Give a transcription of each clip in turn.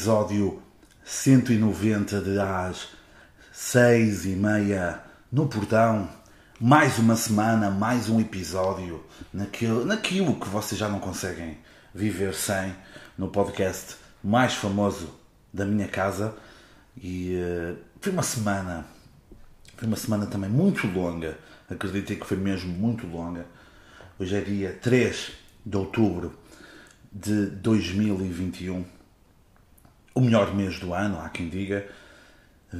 episódio 190 de às seis e meia no portão. Mais uma semana, mais um episódio naquilo, naquilo que vocês já não conseguem viver sem no podcast mais famoso da minha casa. E uh, foi uma semana, foi uma semana também muito longa. Acreditei que foi mesmo muito longa. Hoje é dia 3 de outubro de 2021 o melhor mês do ano, há quem diga,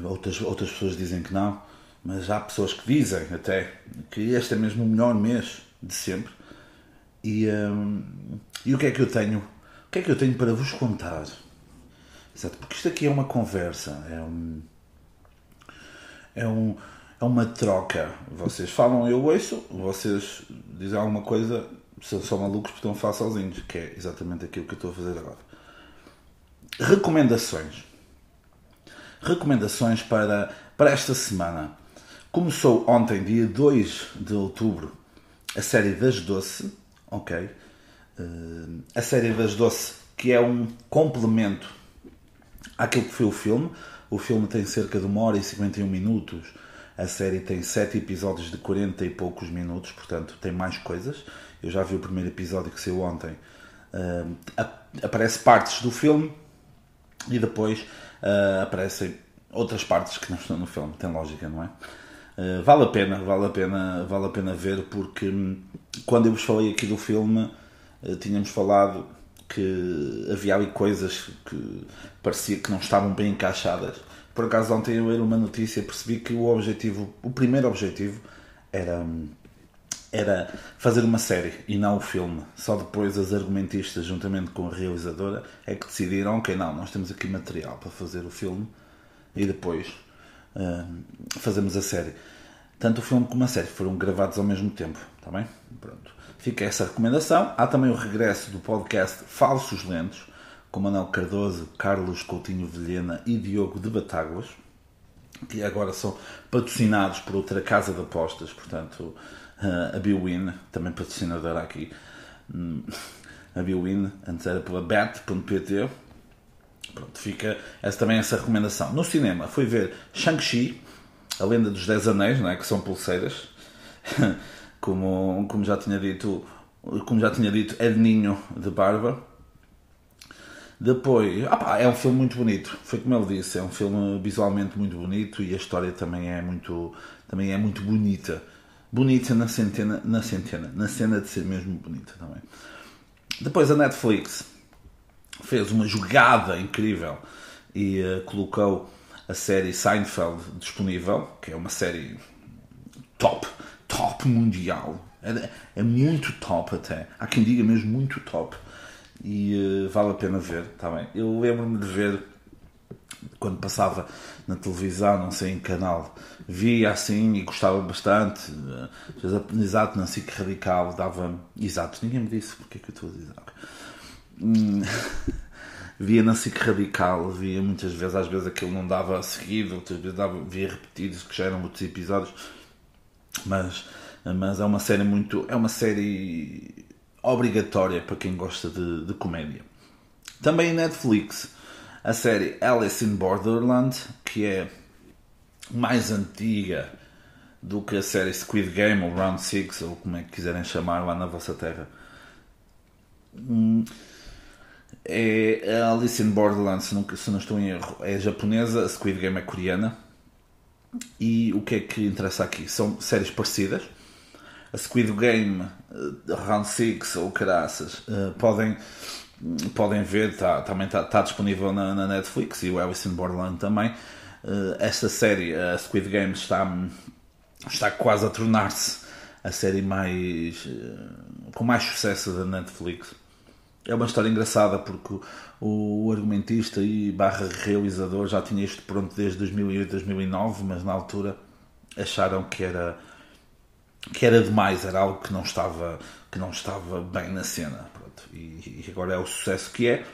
outras, outras pessoas dizem que não, mas há pessoas que dizem até que este é mesmo o melhor mês de sempre. E, hum, e o que é que eu tenho? O que é que eu tenho para vos contar? Exato, porque isto aqui é uma conversa, é um, é um, é uma troca. Vocês falam, eu ouço, vocês dizem alguma coisa, são só malucos porque estão a falar sozinhos, que é exatamente aquilo que eu estou a fazer agora. Recomendações. Recomendações para, para esta semana. Começou ontem, dia 2 de outubro, a série Das Doce, ok? Uh, a série Das Doce, que é um complemento àquilo que foi o filme. O filme tem cerca de 1 hora e 51 minutos. A série tem 7 episódios de 40 e poucos minutos, portanto tem mais coisas. Eu já vi o primeiro episódio que saiu ontem. Uh, aparece partes do filme e depois uh, aparecem outras partes que não estão no filme, tem lógica, não é? Uh, vale a pena, vale a pena, vale a pena ver porque hum, quando eu vos falei aqui do filme uh, tínhamos falado que havia ali coisas que parecia que não estavam bem encaixadas. Por acaso ontem eu ler uma notícia percebi que o objetivo, o primeiro objetivo era hum, era fazer uma série e não o filme. Só depois as argumentistas, juntamente com a realizadora, é que decidiram: ok, não, nós temos aqui material para fazer o filme e depois uh, fazemos a série. Tanto o filme como a série foram gravados ao mesmo tempo, está bem? Pronto. Fica essa recomendação. Há também o regresso do podcast Falsos Lentos, com Manuel Cardoso, Carlos Coutinho Vilhena e Diogo de Batáguas, que agora são patrocinados por outra casa de apostas, portanto a Biwin, também patrocinadora aqui. Um, a Biwin, antes era pela bet.pt. Pronto, fica essa, também essa recomendação. No cinema, fui ver Shang-Chi, a lenda dos Dez Anéis, não é? que são pulseiras. como, como já tinha dito, como já tinha dito, é de ninho de barba. Depois, opa, é um filme muito bonito. Foi como ele disse, é um filme visualmente muito bonito e a história também é muito, também é muito bonita bonita na centena, na centena, na cena de ser mesmo bonita também. Depois a Netflix fez uma jogada incrível e uh, colocou a série Seinfeld disponível, que é uma série top, top mundial. É, é muito top até. Há quem diga mesmo muito top. E uh, vale a pena ver, tá bem? Eu lembro-me de ver quando passava na televisão, não sei em canal, via assim e gostava bastante. Exato, na SIC Radical dava. Exato, ninguém me disse porque é que eu estou a dizer. Hum, via na SIC Radical, via muitas vezes, às vezes aquilo não dava seguido, outras vezes dava, via repetidos, que já eram muitos episódios, mas, mas é uma série muito. é uma série obrigatória para quem gosta de, de comédia. Também Netflix a série Alice in Borderland, que é mais antiga do que a série Squid Game ou Round 6, ou como é que quiserem chamar lá na vossa terra. Hum, é a Alice in Borderland, se não, se não estou em erro, é japonesa, a Squid Game é coreana. E o que é que interessa aqui? São séries parecidas. A Squid Game, uh, Round 6 ou Caraças uh, podem podem ver, tá, também está tá disponível na, na, Netflix e o Alice in Borderland também. Uh, esta série, a Squid Game, está, está quase a tornar-se a série mais uh, com mais sucesso da Netflix. É uma história engraçada porque o, argumentista e barra realizador já tinha isto pronto desde 2008, 2009, mas na altura acharam que era que era demais, era algo que não estava que não estava bem na cena e, e agora é o sucesso que é.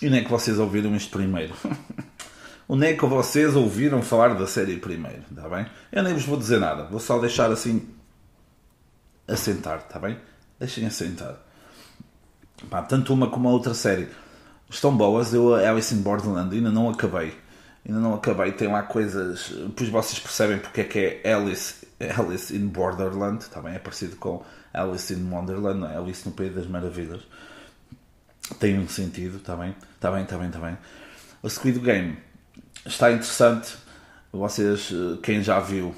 E é que vocês ouviram isto primeiro? onde é que vocês ouviram falar da série primeiro? Está bem? Eu nem vos vou dizer nada, vou só deixar assim assentar, está bem? Deixem assentar. Pá, tanto uma como a outra série estão boas. Eu Alice in Borderland ainda não acabei. Ainda não acabei. Tem lá coisas. Depois vocês percebem porque é que é Alice, Alice in Borderland. Também é parecido com Alice in Wonderland, não é? Alice no País das Maravilhas. Tem um sentido, está bem? Está bem, está bem, está bem. O Squid Game está interessante. Vocês, eh, quem já viu,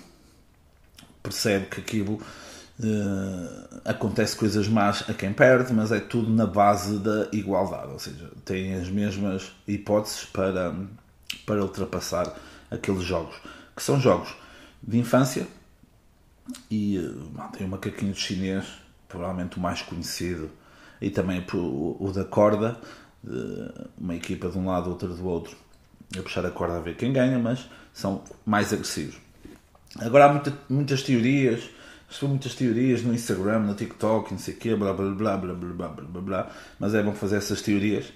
percebe que aquilo uh, acontece coisas más a quem perde, mas é tudo na base da igualdade, ou seja, tem as mesmas hipóteses para, para ultrapassar aqueles jogos, que são jogos de infância e uh, tem o macaquinho chinês, provavelmente o mais conhecido, e também o, o da corda, uma equipa de um lado, outra do outro, a puxar a corda a ver quem ganha, mas são mais agressivos. Agora há muita, muitas teorias, estou muitas teorias no Instagram, no TikTok, não sei o quê, blá blá blá blá blá blá blá blá mas é bom fazer essas teorias,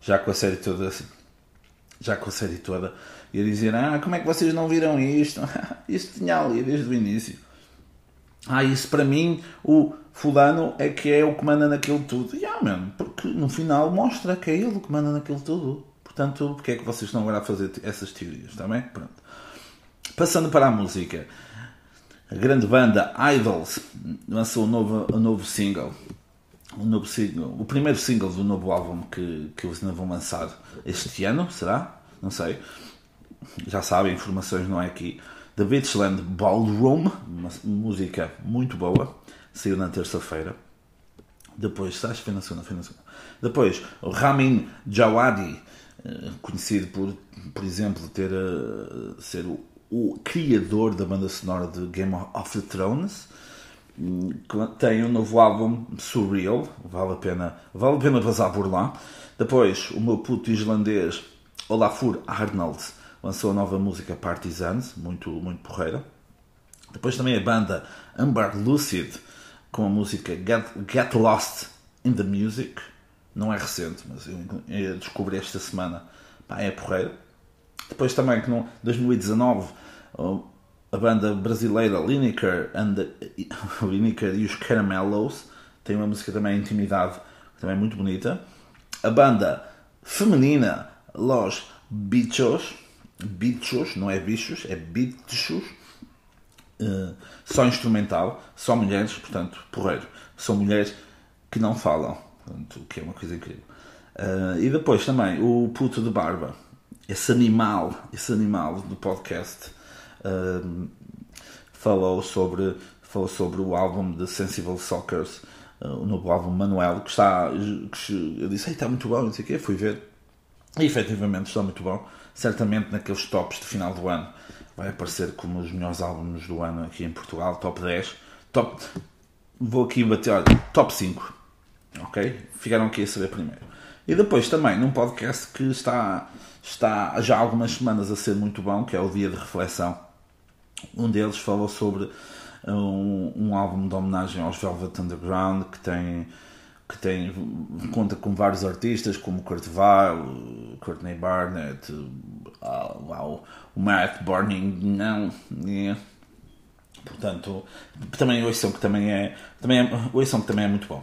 já com a série toda assim, já com a série toda, e a dizer, ah, como é que vocês não viram isto? isto tinha ali desde o início. Ah, isso para mim, o fulano é que é o que manda naquilo tudo. E ah, mano, porque no final mostra que é ele que manda naquilo tudo. Portanto, porque é que vocês estão agora a fazer essas teorias, está bem? Pronto. Passando para a música. A grande banda Idols lançou um novo, um novo single. Um novo single. O primeiro single do novo álbum que, que eles ainda vão lançar este ano, será? Não sei. Já sabem, informações não é aqui. The Beachland Ballroom, uma música muito boa, saiu na terça-feira. Depois, acho que foi na segunda, foi na segunda. Depois, Ramin Djawadi, eh, conhecido por, por exemplo, ter uh, ser o, o, criador da banda sonora de Game of Thrones, hum, tem um novo álbum Surreal, vale a pena, vale a pena vazar por lá. Depois, o meu puto islandês Olafur Arnold lançou a nova música Partisans, muito, muito porreira. Depois também a banda Amber Lucid com a música Get, Get Lost in the Music, não é recente, mas eu descobri esta semana. Pá, é porreiro. Depois também que no 2019 a banda brasileira Lineker, and the, Lineker e os Caramelos tem uma música também Intimidade, também muito bonita. A banda feminina Los Bichos, Bichos, não é bichos, é bichos, uh, só instrumental, só mulheres, portanto, porreiro. São mulheres que não falam Portanto, o que é uma coisa incrível. Uh, e depois também o puto de barba, esse animal, esse animal do podcast, uh, falou sobre falou sobre o álbum de Sensible Sockers, uh, o novo álbum Manuel, que está. Que eu disse, está muito bom, não sei o quê, fui ver. E efetivamente está muito bom. Certamente naqueles tops de final do ano vai aparecer como os melhores álbuns do ano aqui em Portugal, top 10. Top, vou aqui bater, olha, top 5 Ok? Ficaram aqui a saber primeiro. E depois também num podcast que está, está já há algumas semanas a ser muito bom, que é o Dia de Reflexão. Um deles falou sobre um, um álbum de homenagem aos Velvet Underground que tem que tem conta com vários artistas como Kurt Weill, Courtney Barnett, uh, o Matt Burning, não, portanto também o som que também é também é, que também é muito bom.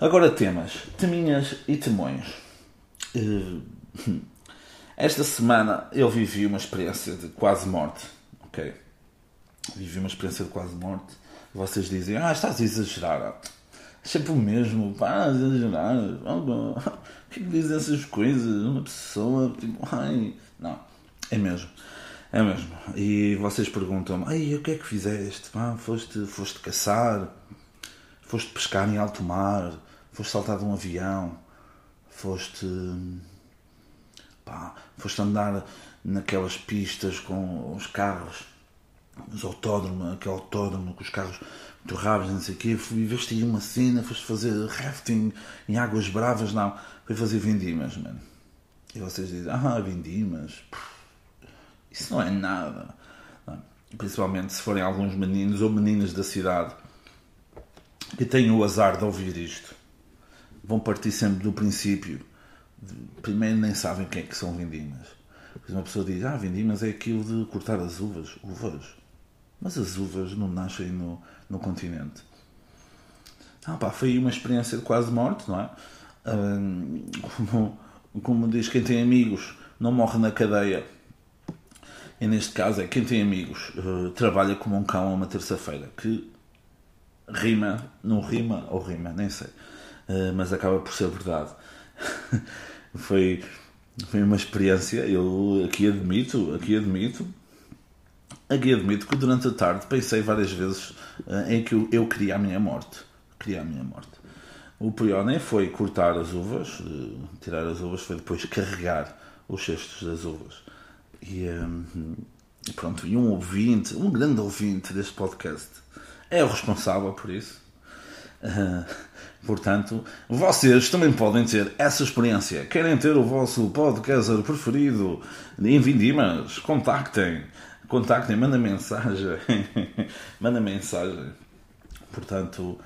Agora temas, teminhas e temões. Eh, esta semana eu vivi uma experiência de quase morte, ok? Vivi uma experiência de quase morte. Vocês dizem, ah, estás a exagerar. É sempre o mesmo, pá, exagerar. Que é que dizem essas coisas? Uma pessoa, tipo, ai. Não, é mesmo. É mesmo. E vocês perguntam-me, ai, o que é que fizeste? Pá, foste, foste caçar? Foste pescar em alto mar? Foste saltar de um avião, foste. Pá, foste andar naquelas pistas com os carros, os autódromos, aquele autódromo com os carros muito rápidos, não sei o quê, viveste aí uma cena, foste fazer rafting em águas bravas, não, foi fazer vindimas, mano. E vocês dizem, ah, vindimas, isso não é nada. Principalmente se forem alguns meninos ou meninas da cidade que têm o azar de ouvir isto vão partir sempre do princípio. Primeiro nem sabem o que é que são vindimas. Depois uma pessoa diz, ah, vindimas é aquilo de cortar as uvas. Uvas? Mas as uvas não nascem no, no continente. Ah, pá, foi uma experiência de quase morte, não é? Um, como diz quem tem amigos, não morre na cadeia. E neste caso é quem tem amigos uh, trabalha como um cão a uma terça-feira, que rima, não rima ou rima, nem sei, mas acaba por ser verdade. foi, foi uma experiência, eu aqui admito, aqui admito, aqui admito que durante a tarde pensei várias vezes uh, em que eu, eu queria a minha morte. Queria a minha morte. O pior nem foi cortar as uvas, tirar as uvas, foi depois carregar os cestos das uvas. E um, pronto, e um ouvinte, um grande ouvinte deste podcast, é o responsável por isso. Uh, portanto, vocês também podem ter essa experiência. Querem ter o vosso podcast preferido em Vindimas? Contactem. Contactem, mandem mensagem. manda mensagem. Portanto,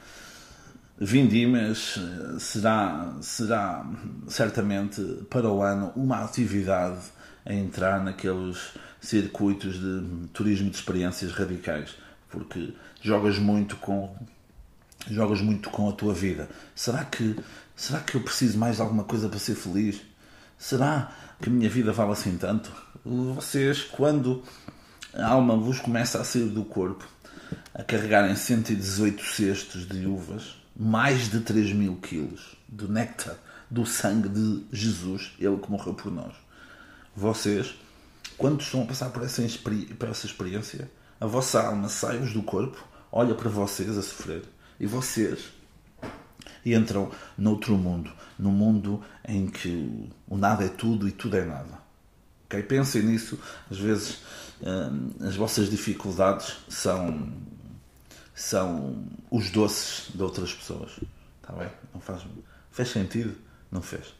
Vindimas será, será certamente para o ano uma atividade a entrar naqueles circuitos de turismo de experiências radicais, porque jogas muito com jogas muito com a tua vida. Será que será que eu preciso mais de alguma coisa para ser feliz? Será que a minha vida vale assim tanto? Vocês quando a alma vos começa a sair do corpo, a carregarem 118 cestos de uvas, mais de 3 mil quilos do néctar, do sangue de Jesus, ele que morreu por nós. Vocês, quando estão a passar por essa, por essa experiência, a vossa alma sai-vos do corpo, olha para vocês a sofrer, e vocês entram noutro mundo, num mundo em que o nada é tudo e tudo é nada. Okay? Pensem nisso, às vezes hum, as vossas dificuldades são são os doces de outras pessoas. Está bem? Não faz, fez sentido? Não fez.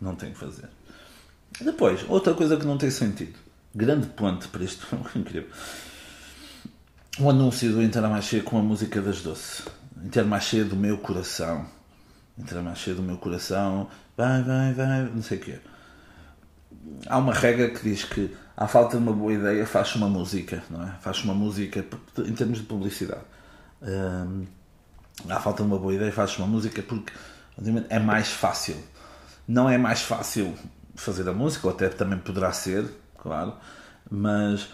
Não tem que fazer. Depois, outra coisa que não tem sentido. Grande ponto para isto. Incrível. O anúncio do Intermarché com a música das doces. Intermarché do meu coração. Intermarché do meu coração. Vai, vai, vai. Não sei o quê. Há uma regra que diz que à falta de uma boa ideia faz uma música, não é? Faz uma música em termos de publicidade. Um, à falta de uma boa ideia, fazes uma música porque é mais fácil. Não é mais fácil fazer a música, ou até também poderá ser, claro, mas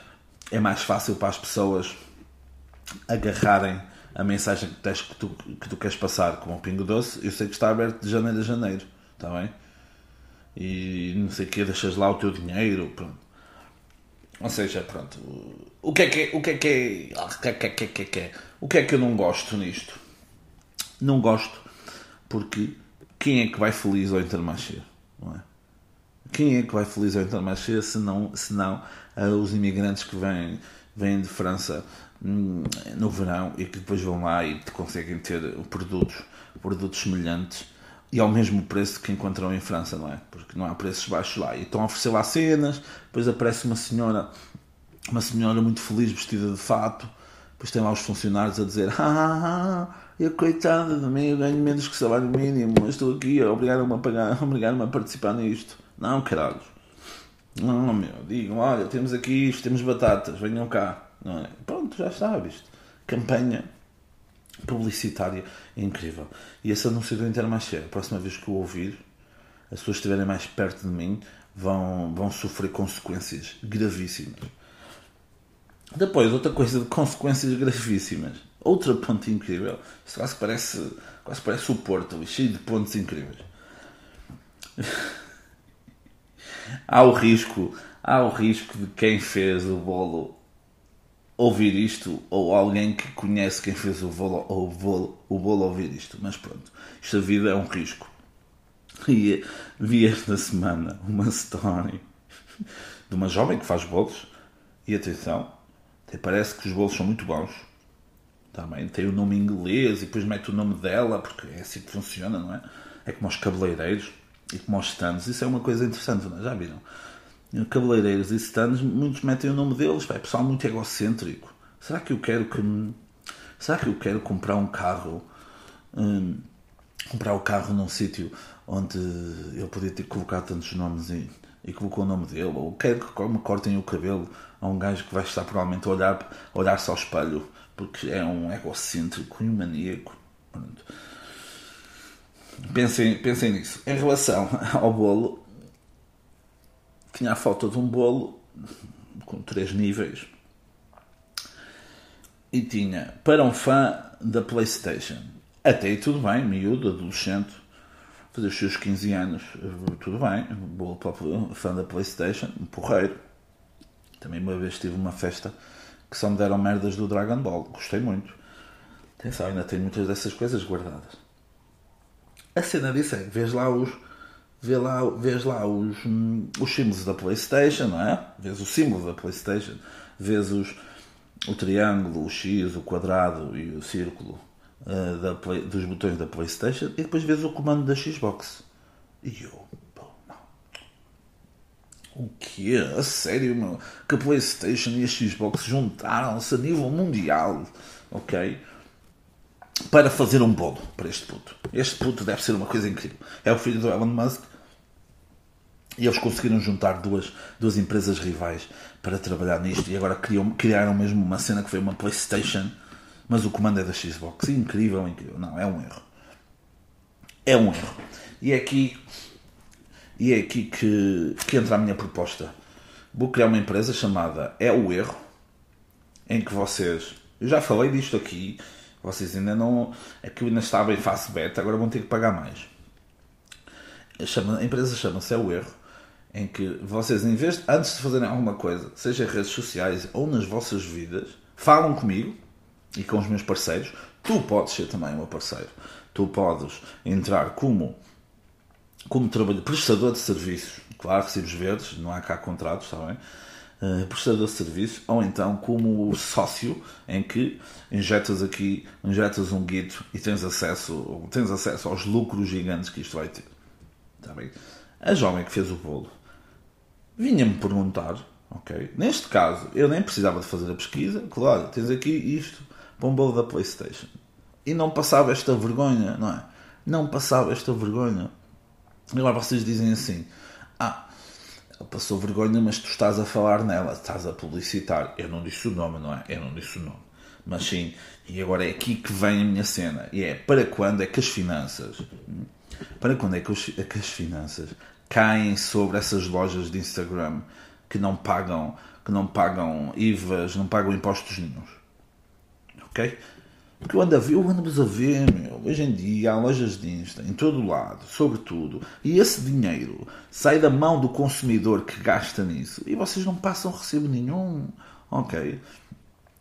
é mais fácil para as pessoas agarrarem a mensagem que, tens, que, tu, que tu queres passar como um pingo doce. Eu sei que está aberto de janeiro a janeiro, está bem? E não sei o que, deixas lá o teu dinheiro, pronto. Ou seja, pronto. O que é que é. O que é que é. O que é que é, que é, que é, o que é que eu não gosto nisto? Não gosto porque quem é que vai feliz ao Intermarché? Não é? Quem é que vai feliz ao Intermarché se não, se não uh, os imigrantes que vêm, vêm de França no verão e que depois vão lá e conseguem ter produtos, produtos semelhantes e ao mesmo preço que encontram em França, não é? Porque não há preços baixos lá. E estão a oferecer lá cenas, depois aparece uma senhora, uma senhora muito feliz vestida de fato, depois tem lá os funcionários a dizer: Ah, eu coitada de mim, eu ganho menos que salário mínimo, mas estou aqui, obrigado-me a pagar, obrigado-me a participar nisto. Não, caralho. Não, meu, digam: Olha, temos aqui isto, temos batatas, venham cá. Não é? Pronto, já visto. Campanha publicitária incrível. E esse anúncio do Intermarché, a próxima vez que o ouvir, as pessoas estiverem mais perto de mim vão, vão sofrer consequências gravíssimas. Depois, outra coisa de consequências gravíssimas. Outra ponte incrível. Isto quase parece, quase parece o Porto, cheio de pontos incríveis. há o risco, há o risco de quem fez o bolo ouvir isto ou alguém que conhece quem fez o bolo, o bolo, o bolo ouvir isto. Mas pronto, esta vida é um risco. E vi esta semana uma story de uma jovem que faz bolos e atenção, até parece que os bolos são muito bons. Também tem o nome inglês e depois mete o nome dela, porque é assim que funciona, não é? É como os cabeleireiros e como os stands. Isso é uma coisa interessante, não é? Já viram? Cabeleireiros e stands, muitos metem o nome deles, é pessoal muito egocêntrico. Será que eu quero que será que eu quero comprar um carro hum, comprar o carro num sítio onde eu podia ter colocado tantos nomes e, e colocou o nome dele, ou quero que me cortem o cabelo a um gajo que vai estar provavelmente a olhar, olhar-se ao espelho porque é um egocêntrico e um maníaco. Pensem, pensem nisso. Em relação ao bolo, tinha a foto de um bolo com três níveis e tinha para um fã da PlayStation. Até aí tudo bem, miúdo, adolescente, fazer os seus 15 anos, tudo bem, bolo para fã da PlayStation, um porreiro. Também uma vez tive uma festa que só me deram merdas do Dragon Ball, gostei muito. Atenção, ainda tenho muitas dessas coisas guardadas. A cena disso é vês lá os. Vê lá, vês lá os, os símbolos da Playstation, não é? Vês o símbolo da Playstation, vês os, o triângulo, o X, o quadrado e o círculo uh, da play, dos botões da Playstation e depois vês o comando da Xbox. E eu, pô, não. O que A sério, meu? Que a Playstation e a Xbox juntaram-se a nível mundial, ok? Para fazer um bolo para este puto. Este puto deve ser uma coisa incrível. É o filho do Elon Musk e eles conseguiram juntar duas, duas empresas rivais para trabalhar nisto e agora criam, criaram mesmo uma cena que foi uma PlayStation, mas o comando é da Xbox. Incrível, incrível. Não, é um erro. É um erro. E é aqui, e é aqui que, que entra a minha proposta. Vou criar uma empresa chamada É o Erro, em que vocês. Eu já falei disto aqui vocês ainda não. Aquilo ainda estava em fase beta, agora vão ter que pagar mais. A empresa chama-se É o Erro, em que vocês, em vez de, antes de fazerem alguma coisa, seja em redes sociais ou nas vossas vidas, falam comigo e com os meus parceiros. Tu podes ser também o meu parceiro. Tu podes entrar como, como trabalho, prestador de serviços. Claro, recibos verdes, não há cá contratos, está bem? Uh, prestador de serviço, ou então como sócio, em que injetas aqui, injetas um guito e tens acesso, tens acesso aos lucros gigantes que isto vai ter. Está bem? A jovem que fez o bolo vinha-me perguntar, ok? Neste caso, eu nem precisava de fazer a pesquisa, claro, tens aqui isto para um bolo da Playstation. E não passava esta vergonha, não é? Não passava esta vergonha. Agora vocês dizem assim: Ah, passou vergonha, mas tu estás a falar nela, estás a publicitar. Eu não disse o nome, não é? Eu não disse o nome. Mas sim, e agora é aqui que vem a minha cena. E é para quando é que as finanças. Para quando é que, os, é que as finanças caem sobre essas lojas de Instagram que não pagam, que não pagam IVAs, não pagam impostos nenhums. Ok? Porque eu ando a ver, eu ando-vos a ver, meu. Hoje em dia há lojas de Insta em todo lado, sobretudo. E esse dinheiro sai da mão do consumidor que gasta nisso. E vocês não passam recibo nenhum. Ok?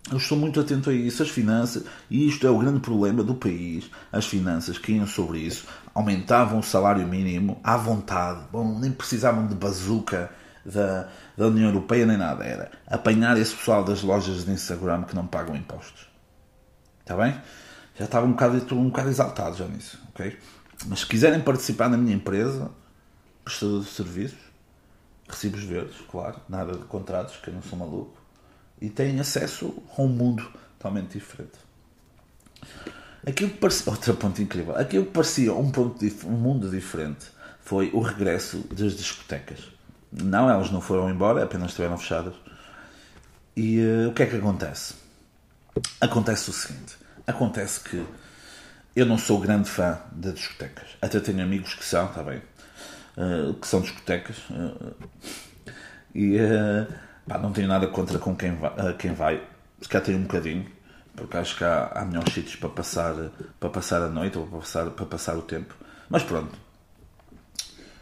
Eu estou muito atento a isso. As finanças, e isto é o grande problema do país. As finanças iam sobre isso aumentavam o salário mínimo à vontade. Bom, nem precisavam de bazuca da, da União Europeia nem nada. Era apanhar esse pessoal das lojas de Instagram que não pagam impostos. Está bem? Já estava um bocado, estou um bocado exaltado já nisso, ok? Mas se quiserem participar na minha empresa, prestador de serviços, recibos verdes, claro, nada de contratos, que eu não sou maluco, e têm acesso a um mundo totalmente diferente. Aquilo que parecia, outro ponto incrível, aquilo que parecia um, ponto, um mundo diferente foi o regresso das discotecas. Não, elas não foram embora, apenas estiveram fechadas. E uh, o que é que acontece? Acontece o seguinte: acontece que eu não sou grande fã de discotecas. Até tenho amigos que são, está bem? Uh, que são discotecas. Uh, e uh, pá, não tenho nada contra com quem vai, quem vai. Se calhar tenho um bocadinho, porque acho que há, há melhores sítios para passar, para passar a noite ou para passar, para passar o tempo. Mas pronto,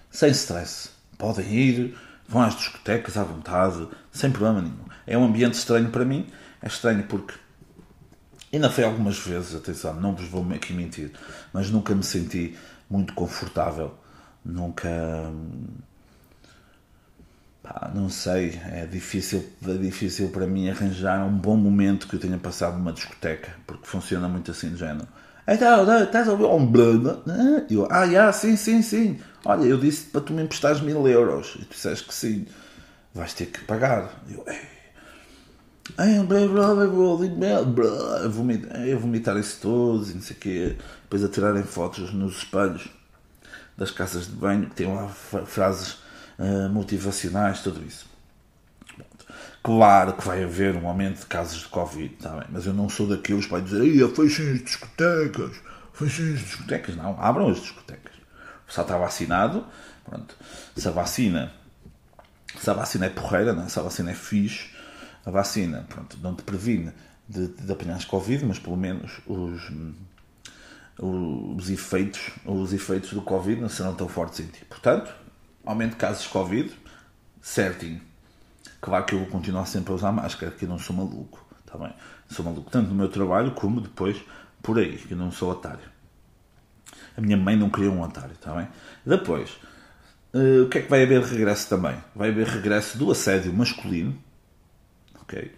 sem stress. Podem ir, vão às discotecas à vontade, sem problema nenhum. É um ambiente estranho para mim. É estranho porque Ainda foi algumas vezes, atenção, não vos vou aqui mentir, mas nunca me senti muito confortável. Nunca. Pá, não sei, é difícil, é difícil para mim arranjar um bom momento que eu tenha passado numa discoteca, porque funciona muito assim de género. Então, estás a ouvir um blanda? Eu, ah, yeah, sim, sim, sim. Olha, eu disse para tu me emprestares mil euros. E tu disseste que sim. Vais ter que pagar. Eu, ei, a vomitar, a vomitar isso todos e não sei o quê. Depois a tirarem fotos nos espelhos das casas de banho que têm lá frases uh, motivacionais, tudo isso. Claro que vai haver um aumento de casos de Covid, tá bem, mas eu não sou daqueles para dizer fechem as discotecas, fechem as discotecas. Não, abram as discotecas. O pessoal está vacinado, pronto. Se a vacina se a vacina é porreira, não é? se a vacina é fixe, a vacina pronto, não te previne de, de Covid, mas pelo menos os, os, efeitos, os efeitos do Covid não serão tão fortes em ti. Portanto, aumento de casos de Covid, certinho. Claro que eu vou continuar sempre a usar máscara, que eu não sou maluco. Tá bem? Sou maluco tanto no meu trabalho como depois por aí, que eu não sou otário. A minha mãe não queria um otário, tá bem? Depois, uh, o que é que vai haver regresso também? Vai haver regresso do assédio masculino, ok?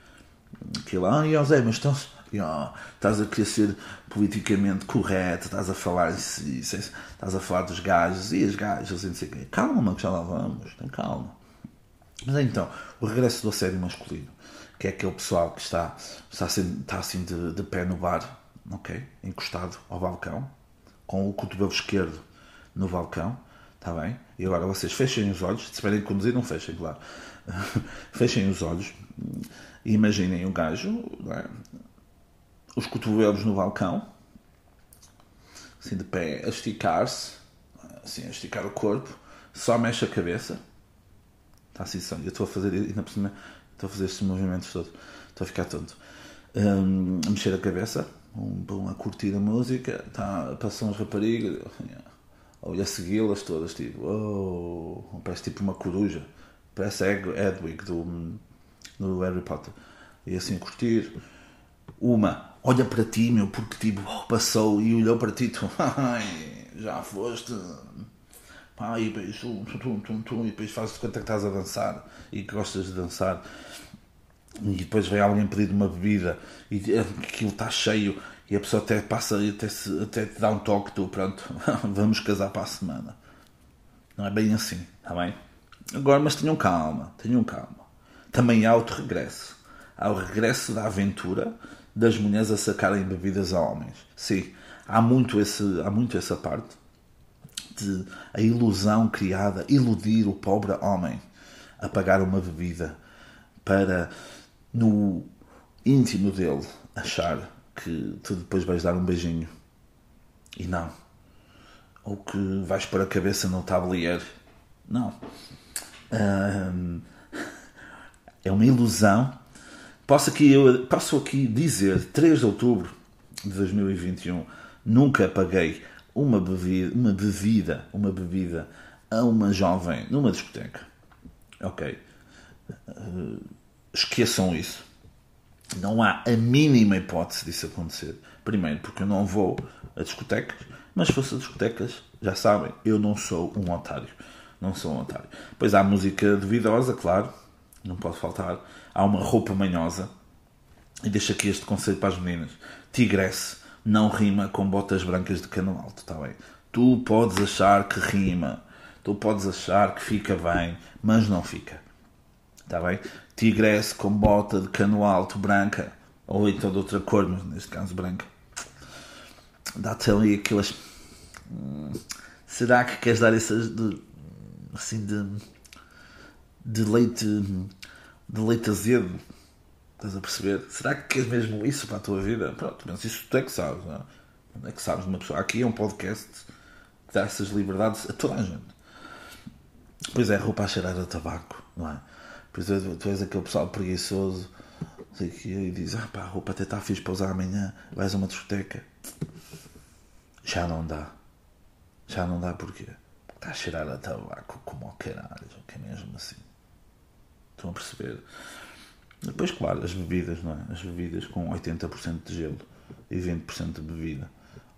Que lá, ah, José, mas estás, oh, estás a querer ser politicamente correto, estás a falar isso, isso, estás a falar dos gajos e as gajas e não sei o quê. Calma, que já lá vamos, tem calma. Mas então, o regresso do assédio masculino, que é aquele pessoal que está, está, assim, está assim de, de pé no bar, ok? Encostado ao balcão, com o cotovelo esquerdo no balcão, está bem? E agora vocês fechem os olhos, se esperem conduzir, não fechem, claro. fechem os olhos imaginem o gajo, é? os cotovelos no balcão, assim de pé, a esticar-se, assim, a esticar o corpo, só mexe a cabeça. Está assim, só. Eu estou a fazer, ainda por cima, estou a fazer estes movimentos todos, estou a ficar tonto. Um, a mexer a cabeça, um, a curtir a música, tá, passam as raparigas, ou a segui-las todas, tipo, oh, parece tipo uma coruja, parece Edwig do, do Harry Potter, e assim a curtir. Uma olha para ti, meu, porque tipo, passou e olhou para ti, tu, já foste. Pá, e depois, tum, tum, tum, tum, e depois fazes conta que estás a dançar e que gostas de dançar e depois vem alguém pedir uma bebida e aquilo está cheio e a pessoa até passa até, se, até te dá um toque tu pronto vamos casar para a semana não é bem assim está bem agora mas tenham calma tenham calma também há outro regresso há o regresso da aventura das mulheres a sacarem bebidas a homens sim há muito esse há muito essa parte de a ilusão criada iludir o pobre homem a pagar uma bebida para no íntimo dele achar que tu depois vais dar um beijinho e não. Ou que vais pôr a cabeça no tablier. Não. É uma ilusão. Posso aqui, eu, posso aqui dizer, 3 de outubro de 2021, nunca paguei uma bebida, uma bebida, uma bebida a uma jovem numa discoteca. Ok. Uh, esqueçam isso. Não há a mínima hipótese disso acontecer. Primeiro, porque eu não vou a discotecas, mas se fosse a discotecas, já sabem, eu não sou um otário. Não sou um otário. Pois há música duvidosa, claro, não pode faltar. Há uma roupa manhosa. E deixo aqui este conselho para as meninas: Tigresse não rima com botas brancas de cano alto, está bem? Tu podes achar que rima, tu podes achar que fica bem, mas não fica. Está bem? Tigresse com bota de cano alto branca, ou então de outra cor, mas neste caso branca. Dá-te ali aquelas. Será que queres dar essas de. assim de. de leite. De leite azedo? Estás a perceber? Será que queres mesmo isso para a tua vida? Pronto, mas isso tu é que sabes, não é? Onde é que sabes uma pessoa? Aqui é um podcast que dá essas liberdades a toda a gente. Pois é, roupa a cheirar a tabaco, não é? Pois tu és aquele pessoal preguiçoso e diz: Ah, pá, a roupa até está fixe para usar amanhã, vais a uma discoteca. Já não dá. Já não dá porquê? Está a cheirar a tabaco como ao caralho, que é mesmo assim. Estão a perceber? Depois, claro, as bebidas, não é? As bebidas com 80% de gelo e 20% de bebida.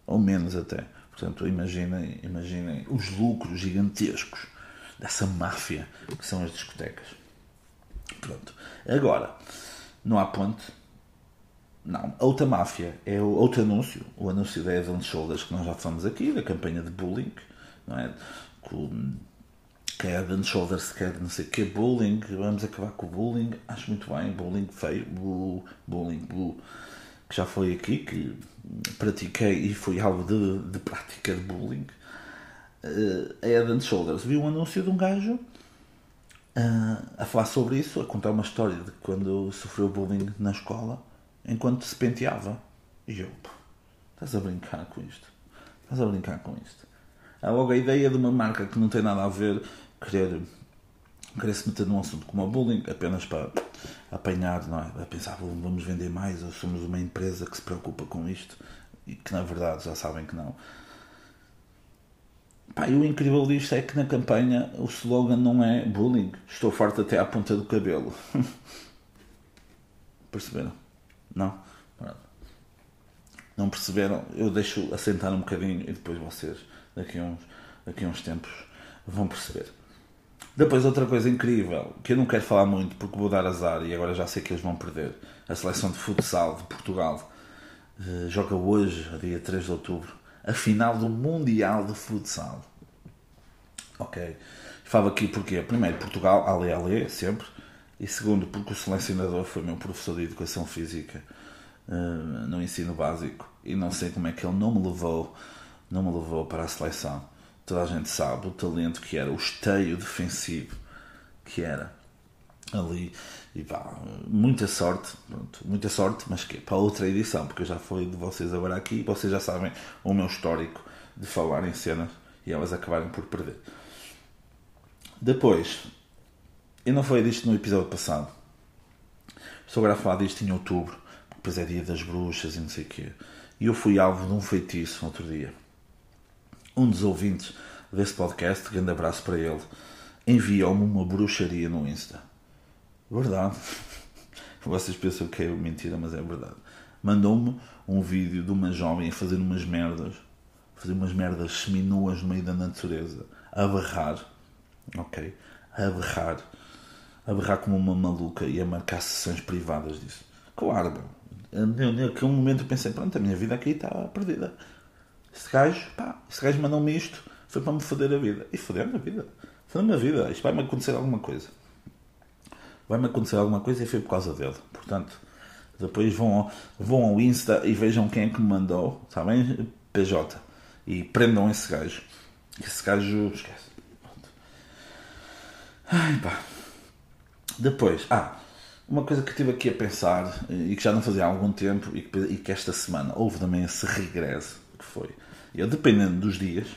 Ou menos até. Portanto, imaginem, imaginem os lucros gigantescos dessa máfia que são as discotecas. Pronto. Agora, não há ponte. Não. Outra máfia é o outro anúncio, o anúncio da Head Shoulders que nós já falamos aqui, da campanha de bullying, não é? Com, que é Head Shoulders quer não sei o que, bullying, vamos acabar com o bullying, acho muito bem, bullying feio, bull, bullying, bull, que já foi aqui, que pratiquei e fui alvo de, de prática de bullying. Uh, a Head Shoulders viu um anúncio de um gajo a falar sobre isso, a contar uma história de quando sofreu bullying na escola enquanto se penteava. E eu, estás a brincar com isto? Estás a brincar com isto? Há logo a ideia de uma marca que não tem nada a ver querer querer se meter num assunto como o bullying apenas para apanhar, não é? A pensar, vamos vender mais ou somos uma empresa que se preocupa com isto e que na verdade já sabem que não. Pá, e o incrível disto é que na campanha o slogan não é bullying, estou farto até à ponta do cabelo. Perceberam? Não? Não perceberam? Eu deixo assentar um bocadinho e depois vocês, daqui a uns, daqui a uns tempos, vão perceber. Depois, outra coisa incrível, que eu não quero falar muito porque vou dar azar e agora já sei que eles vão perder. A seleção de futsal de Portugal uh, joga hoje, dia 3 de outubro, a final do Mundial de Futsal. Ok. Falo aqui porque, primeiro, Portugal, ale, ale, sempre. E segundo, porque o selecionador foi meu professor de Educação Física uh, no ensino básico. E não sei como é que ele não me levou, não me levou para a seleção toda a gente sabe o talento que era, o esteio defensivo que era ali. E pá, muita sorte, pronto, muita sorte, mas que para outra edição, porque eu já falei de vocês agora aqui, vocês já sabem o meu histórico de falar em cenas e elas acabarem por perder. Depois, eu não falei disto no episódio passado, estou agora a falar disto em outubro, depois é dia das bruxas e não sei o quê. E eu fui alvo de um feitiço outro dia um dos ouvintes desse podcast, grande abraço para ele, enviou-me uma bruxaria no Insta. Verdade. Vocês pensam que é mentira, mas é verdade. Mandou-me um vídeo de uma jovem a fazer umas merdas, fazer umas merdas seminuas no meio da natureza, a berrar, ok? A berrar, a berrar como uma maluca e a marcar sessões privadas disso. Claro, meu. Naquele momento eu pensei, pronto, a minha vida aqui está perdida. Este gajo, pá, este gajo mandou-me isto, foi para me foder a vida. E foder-me a vida. Foder-me a vida. Isto vai-me acontecer alguma coisa. Vai-me acontecer alguma coisa e foi por causa dele. Portanto, depois vão, vão ao Insta e vejam quem é que me mandou, está bem? PJ. E prendam esse gajo. Esse gajo. Esquece. Pronto. Ai pá. Depois, ah, uma coisa que estive aqui a pensar e que já não fazia há algum tempo e que, e que esta semana houve também esse regresso que foi. Eu, dependendo dos dias,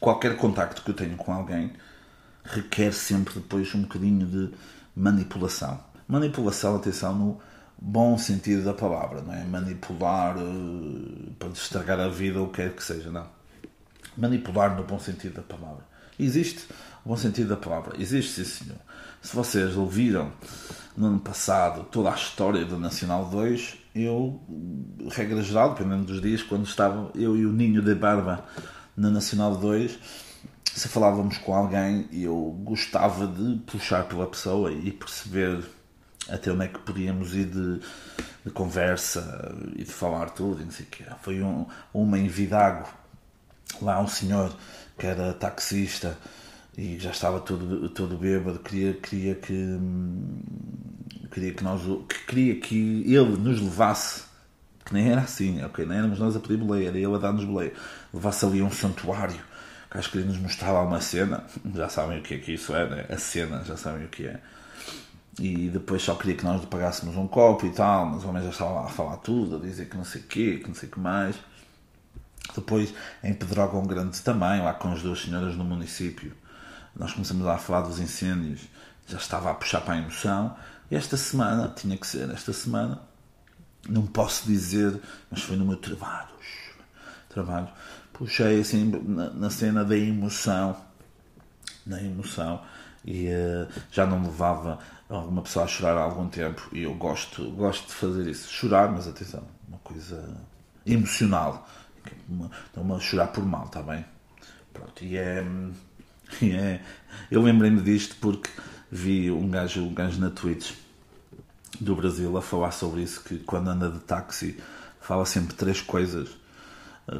qualquer contacto que eu tenho com alguém requer sempre depois um bocadinho de manipulação. Manipulação, atenção, no bom sentido da palavra, não é? Manipular uh, para estragar a vida ou o que quer que seja, não. Manipular no bom sentido da palavra. Existe o bom sentido da palavra? Existe, sim, senhor. Se vocês ouviram no ano passado toda a história do Nacional 2, eu, regra geral, dependendo dos dias, quando estava eu e o Ninho de Barba na Nacional 2, se falávamos com alguém, eu gostava de puxar pela pessoa e perceber até onde é que podíamos ir de, de conversa e de falar tudo. não sei o quê. Foi um, uma em Vidago, lá um senhor que era taxista e já estava todo, todo bêbado, queria, queria que hum, queria que nós que queria que ele nos levasse que nem era assim, ok, nem éramos nós a pedir boleia, era ele a dar-nos boleia, levasse ali a um santuário, que acho que ele nos mostrava uma cena, já sabem o que é que isso é, né? a cena, já sabem o que é. E depois só queria que nós lhe pagássemos um copo e tal, mas o homem já estava lá a falar tudo, a dizer que não sei o quê, que não sei o que mais. Depois em Pedrógão Grande também, lá com as duas senhoras no município, nós começamos lá a falar dos incêndios, já estava a puxar para a emoção. E esta semana, tinha que ser, esta semana, não posso dizer, mas foi no meu trabalho. Trabalho. Puxei assim na, na cena da emoção. Na emoção. E uh, já não levava alguma pessoa a chorar há algum tempo. E eu gosto, gosto de fazer isso. Chorar, mas atenção, uma coisa emocional. Não a chorar por mal, está bem? Pronto, e é é, eu lembrei-me disto porque vi um gajo, um gajo na Twitch do Brasil a falar sobre isso, que quando anda de táxi fala sempre três coisas,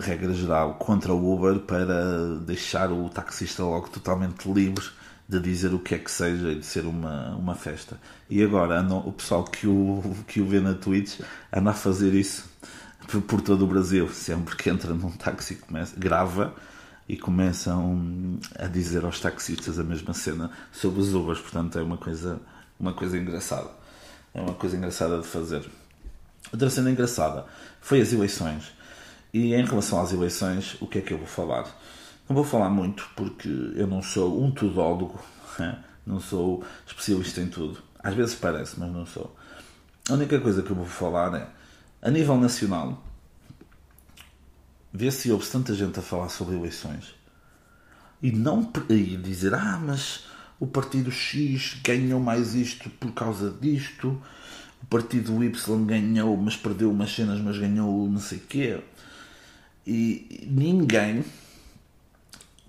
regra geral, contra o Uber para deixar o taxista logo totalmente livre de dizer o que é que seja e de ser uma, uma festa. E agora andam, o pessoal que o, que o vê na Twitch anda a fazer isso por, por todo o Brasil. Sempre que entra num táxi começa, grava e começam a dizer aos taxistas a mesma cena sobre os Ubers, portanto é uma coisa, uma coisa engraçada. É uma coisa engraçada de fazer. Outra cena engraçada foi as eleições. E em relação às eleições, o que é que eu vou falar? Não vou falar muito porque eu não sou um tudólogo, Não sou especialista em tudo. Às vezes parece, mas não sou. A única coisa que eu vou falar é, a nível nacional, vê se houve tanta gente a falar sobre eleições e não e dizer, ah, mas o partido X ganhou mais isto por causa disto, o partido Y ganhou, mas perdeu umas cenas, mas ganhou não sei quê. E ninguém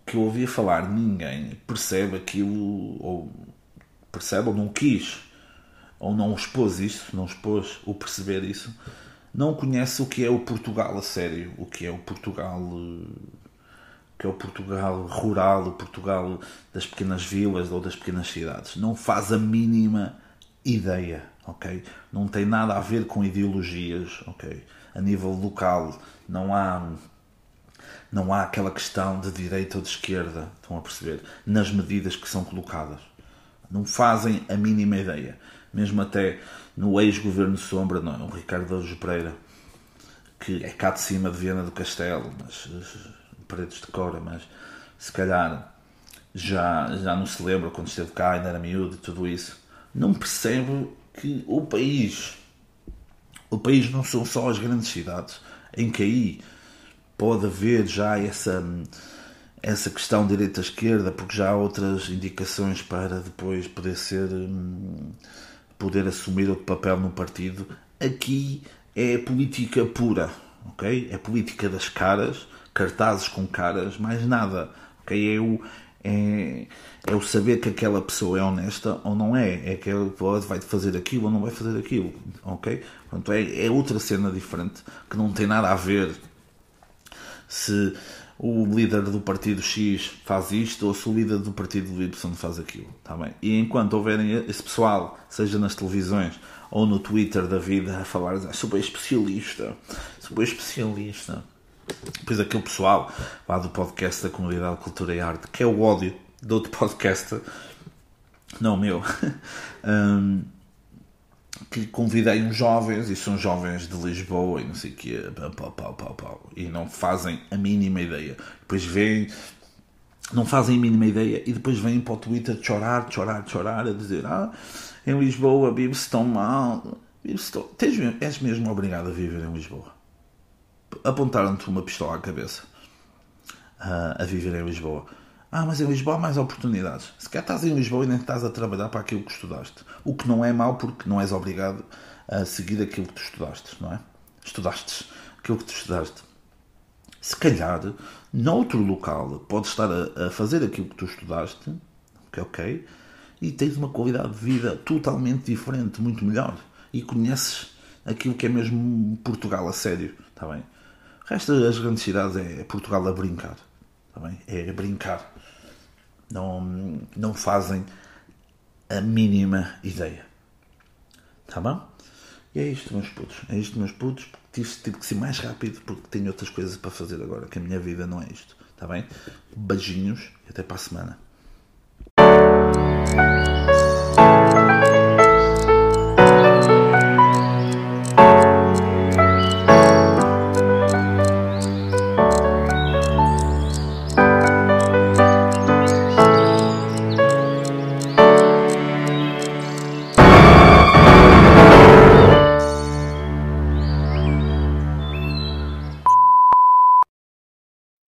que eu ouvia falar, ninguém percebe aquilo, ou percebe ou não quis, ou não expôs isso, não expôs o perceber isso, não conhece o que é o Portugal a sério, o que é o Portugal que é o Portugal rural, o Portugal das pequenas vilas ou das pequenas cidades. Não faz a mínima ideia, ok? Não tem nada a ver com ideologias, ok? A nível local não há não há aquela questão de direita ou de esquerda, estão a perceber? Nas medidas que são colocadas. Não fazem a mínima ideia. Mesmo até no ex-governo Sombra, não, é? o Ricardo Araújo Pereira, que é cá de cima de Viana do Castelo, mas paredes de cora, mas se calhar já, já não se lembra quando esteve cá, ainda era miúdo e tudo isso, não percebe que o país, o país não são só as grandes cidades, em que aí pode haver já essa, essa questão direita-esquerda, porque já há outras indicações para depois poder ser poder assumir outro papel no partido. Aqui é política pura, ok? É política das caras, cartazes com caras, mais nada, ok? É o, é, é o saber que aquela pessoa é honesta ou não é, é que ela vai fazer aquilo ou não vai fazer aquilo, ok? Portanto, é, é outra cena diferente que não tem nada a ver se o líder do partido X faz isto ou se o líder do partido Y faz aquilo. Tá bem? E enquanto houverem esse pessoal, seja nas televisões ou no Twitter da vida, a falar, ah, sou bem especialista, sou bem especialista. Depois aquele pessoal lá do podcast da Comunidade Cultura e Arte, que é o ódio do outro podcast, não o meu. um, que convidei uns jovens, e são jovens de Lisboa e não sei o quê, pau, pau, pau, pau, e não fazem a mínima ideia. Depois vêm, não fazem a mínima ideia, e depois vêm para o Twitter chorar, chorar, chorar, a dizer: Ah, em Lisboa vive-se tão mal. Vive tão... Tens, és mesmo obrigado a viver em Lisboa. Apontaram-te uma pistola à cabeça uh, a viver em Lisboa. Ah, mas em Lisboa há mais oportunidades. Se quer estás em Lisboa e nem estás a trabalhar para aquilo que estudaste. O que não é mau porque não és obrigado a seguir aquilo que tu estudaste, não é? Estudaste aquilo que tu estudaste. Se calhar, noutro local, podes estar a, a fazer aquilo que tu estudaste, que é ok, e tens uma qualidade de vida totalmente diferente, muito melhor. E conheces aquilo que é mesmo Portugal a sério, está bem? O resto das grandes cidades é Portugal a brincar, está bem? É brincar não, não fazem a mínima ideia. Tá bom? E é isto, meus putos. É isto, meus putos. Tive, tive que ser mais rápido porque tenho outras coisas para fazer agora, que a minha vida não é isto. Tá bem? Beijinhos e até para a semana.